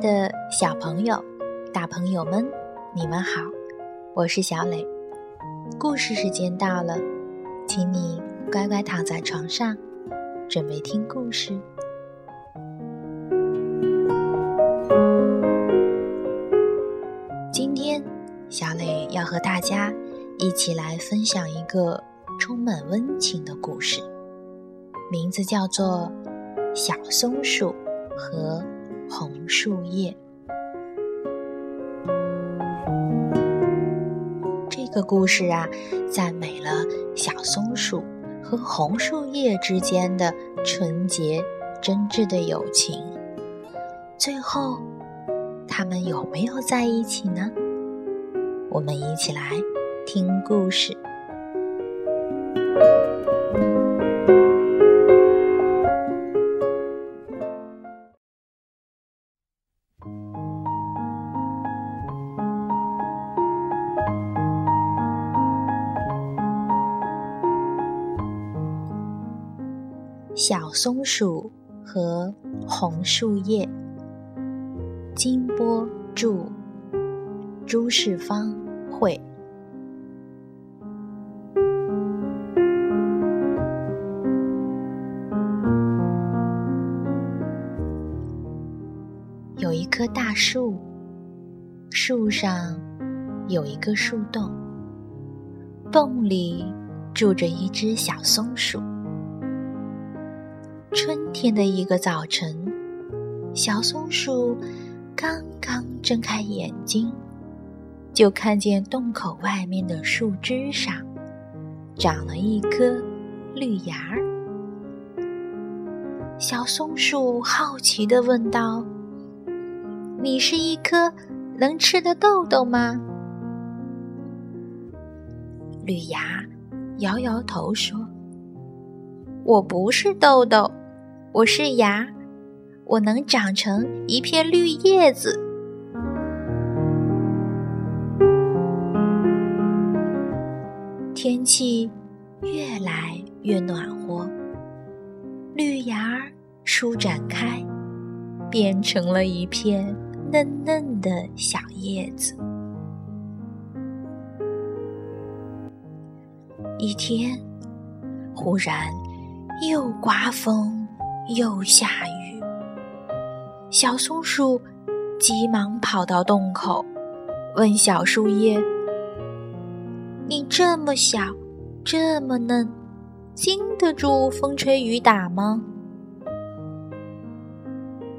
的小朋友、大朋友们，你们好，我是小磊。故事时间到了，请你乖乖躺在床上，准备听故事。今天，小磊要和大家一起来分享一个充满温情的故事，名字叫做《小松鼠和红树叶》。这个故事啊，赞美了小松鼠和红树叶之间的纯洁真挚的友情。最后，他们有没有在一起呢？我们一起来听故事。小松鼠和红树叶。金波著，朱世芳绘。有一棵大树，树上有一个树洞，洞里住着一只小松鼠。春天的一个早晨，小松鼠刚刚睁开眼睛，就看见洞口外面的树枝上长了一颗绿芽儿。小松鼠好奇地问道：“你是一颗能吃的豆豆吗？”绿芽摇摇头说：“我不是豆豆。”我是芽，我能长成一片绿叶子。天气越来越暖和，绿芽儿舒展开，变成了一片嫩嫩的小叶子。一天，忽然又刮风。又下雨，小松鼠急忙跑到洞口，问小树叶：“你这么小，这么嫩，经得住风吹雨打吗？”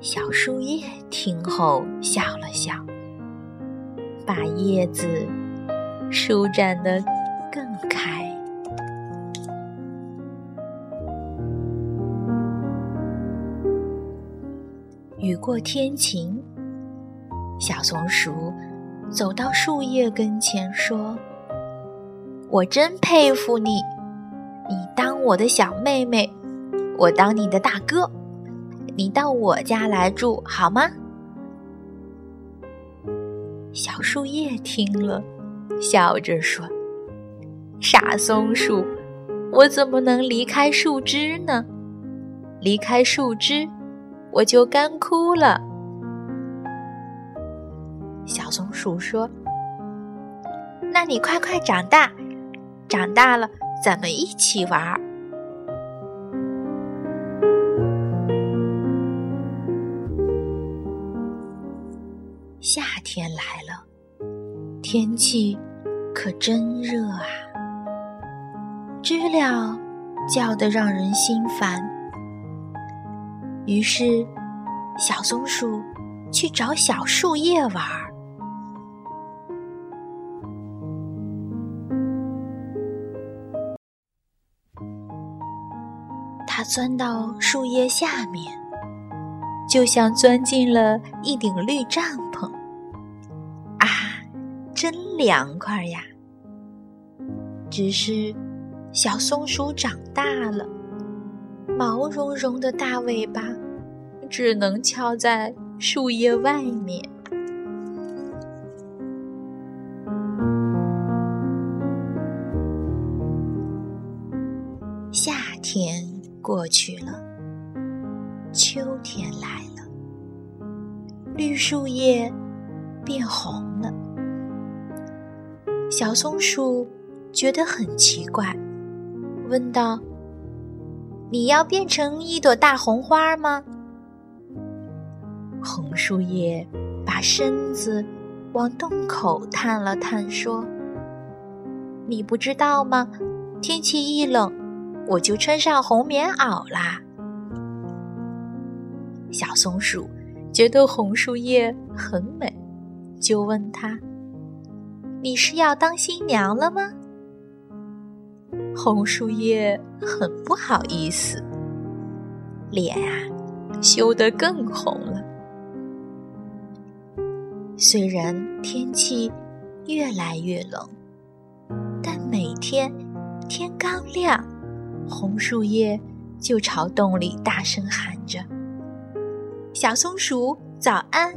小树叶听后笑了笑，把叶子舒展得更开。过天晴，小松鼠走到树叶跟前说：“我真佩服你，你当我的小妹妹，我当你的大哥，你到我家来住好吗？”小树叶听了，笑着说：“傻松鼠，我怎么能离开树枝呢？离开树枝。”我就干枯了。小松鼠说：“那你快快长大，长大了咱们一起玩。”夏天来了，天气可真热啊！知了叫得让人心烦。于是，小松鼠去找小树叶玩儿。它钻到树叶下面，就像钻进了一顶绿帐篷。啊，真凉快呀！只是，小松鼠长大了。毛茸茸的大尾巴只能敲在树叶外面。夏天过去了，秋天来了。绿树叶变红了。小松鼠觉得很奇怪，问道：“你要变成一朵大红花吗？”红树叶把身子往洞口探了探，说：“你不知道吗？天气一冷，我就穿上红棉袄啦。”小松鼠觉得红树叶很美，就问他：“你是要当新娘了吗？”红树叶很不好意思，脸啊羞得更红了。虽然天气越来越冷，但每天天刚亮，红树叶就朝洞里大声喊着。小松鼠早安，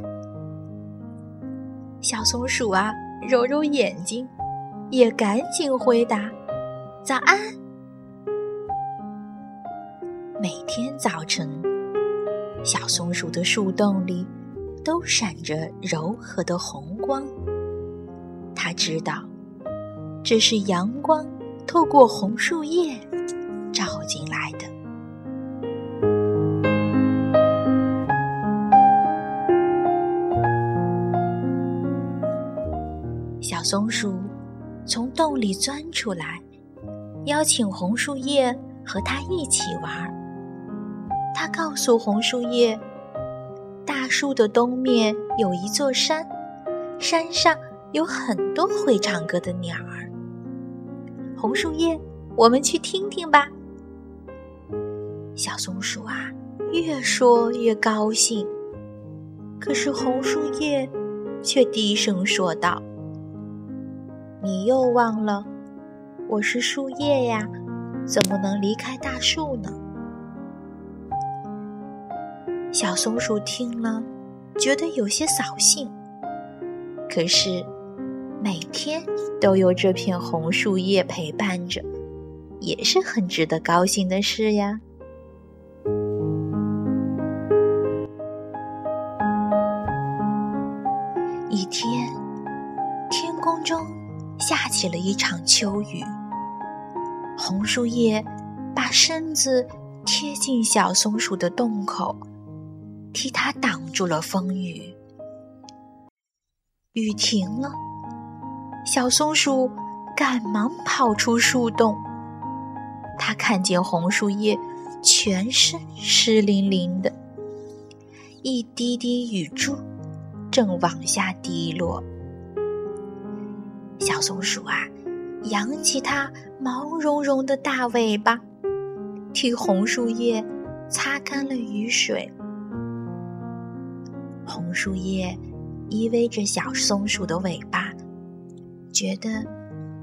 小松鼠啊，揉揉眼睛，也赶紧回答：“早安。”每天早晨，小松鼠的树洞里都闪着柔和的红光。他知道，这是阳光透过红树叶照进来的。小松鼠从洞里钻出来，邀请红树叶和它一起玩。它告诉红树叶，大树的东面有一座山，山上有很多会唱歌的鸟儿。红树叶，我们去听听吧。小松鼠啊，越说越高兴，可是红树叶却低声说道。你又忘了，我是树叶呀，怎么能离开大树呢？小松鼠听了，觉得有些扫兴。可是，每天都有这片红树叶陪伴着，也是很值得高兴的事呀。一天，天空中。下起了一场秋雨，红树叶把身子贴近小松鼠的洞口，替它挡住了风雨。雨停了，小松鼠赶忙跑出树洞。它看见红树叶全身湿淋淋的，一滴滴雨珠正往下滴落。小松鼠啊，扬起它毛茸茸的大尾巴，替红树叶擦干了雨水。红树叶依偎着小松鼠的尾巴，觉得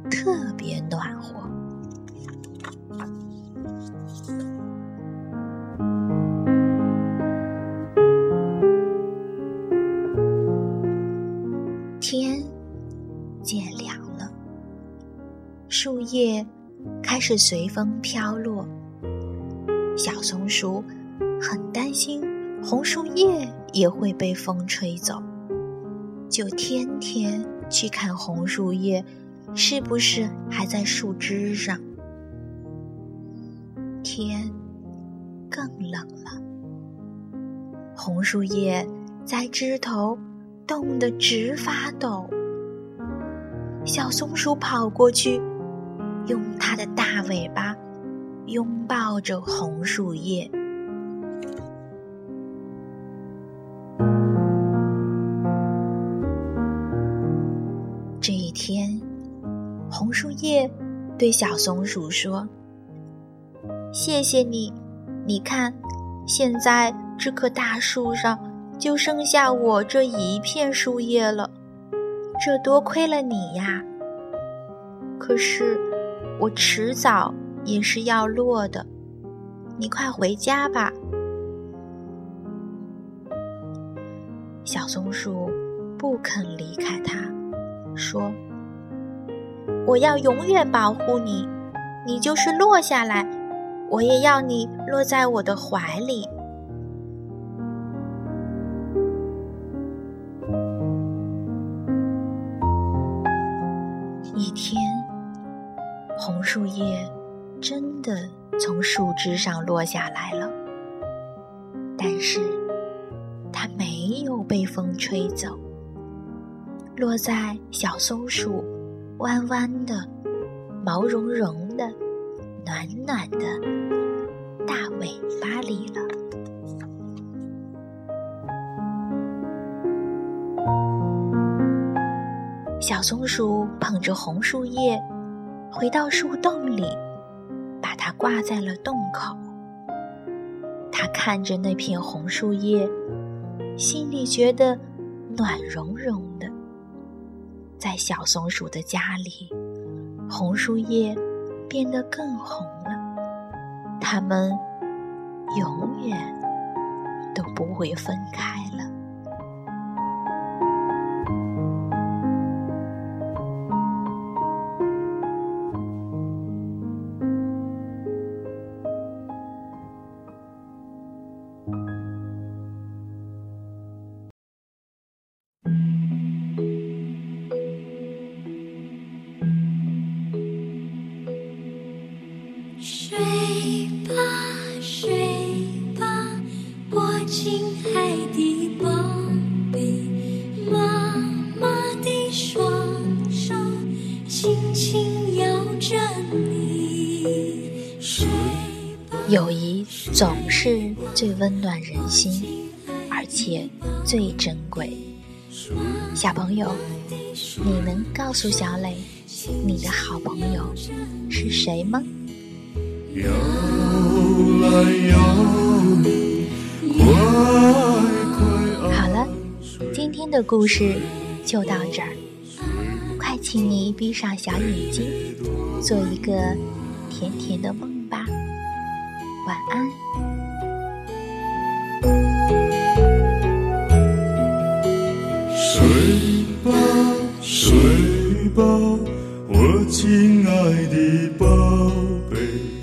特别暖和。天。渐凉了，树叶开始随风飘落。小松鼠很担心红树叶也会被风吹走，就天天去看红树叶是不是还在树枝上。天更冷了，红树叶在枝头冻得直发抖。小松鼠跑过去，用它的大尾巴拥抱着红树叶。天，红树叶对小松鼠说：“谢谢你，你看，现在这棵大树上就剩下我这一片树叶了。”这多亏了你呀！可是我迟早也是要落的，你快回家吧。小松鼠不肯离开它，说：“我要永远保护你你就是落下来我也要你落在我的怀里。一天红树叶真的从树枝上落下来了但是它没有被风吹走落在小松鼠弯弯的、毛茸茸的、暖暖的大尾巴里了。小松鼠捧着红树叶，回到树洞里，把它挂在了洞口。它看着那片红树叶，心里觉得暖融融的。在小松鼠的家里，红树叶变得更红了。它们永远都不会分开了。是最温暖人心，而且最珍贵。小朋友，你能告诉小磊，你的好朋友是谁吗？好了，今天的故事就到这儿。快，请你闭上小眼睛，做一个甜甜的梦吧。晚安。我亲爱的宝贝。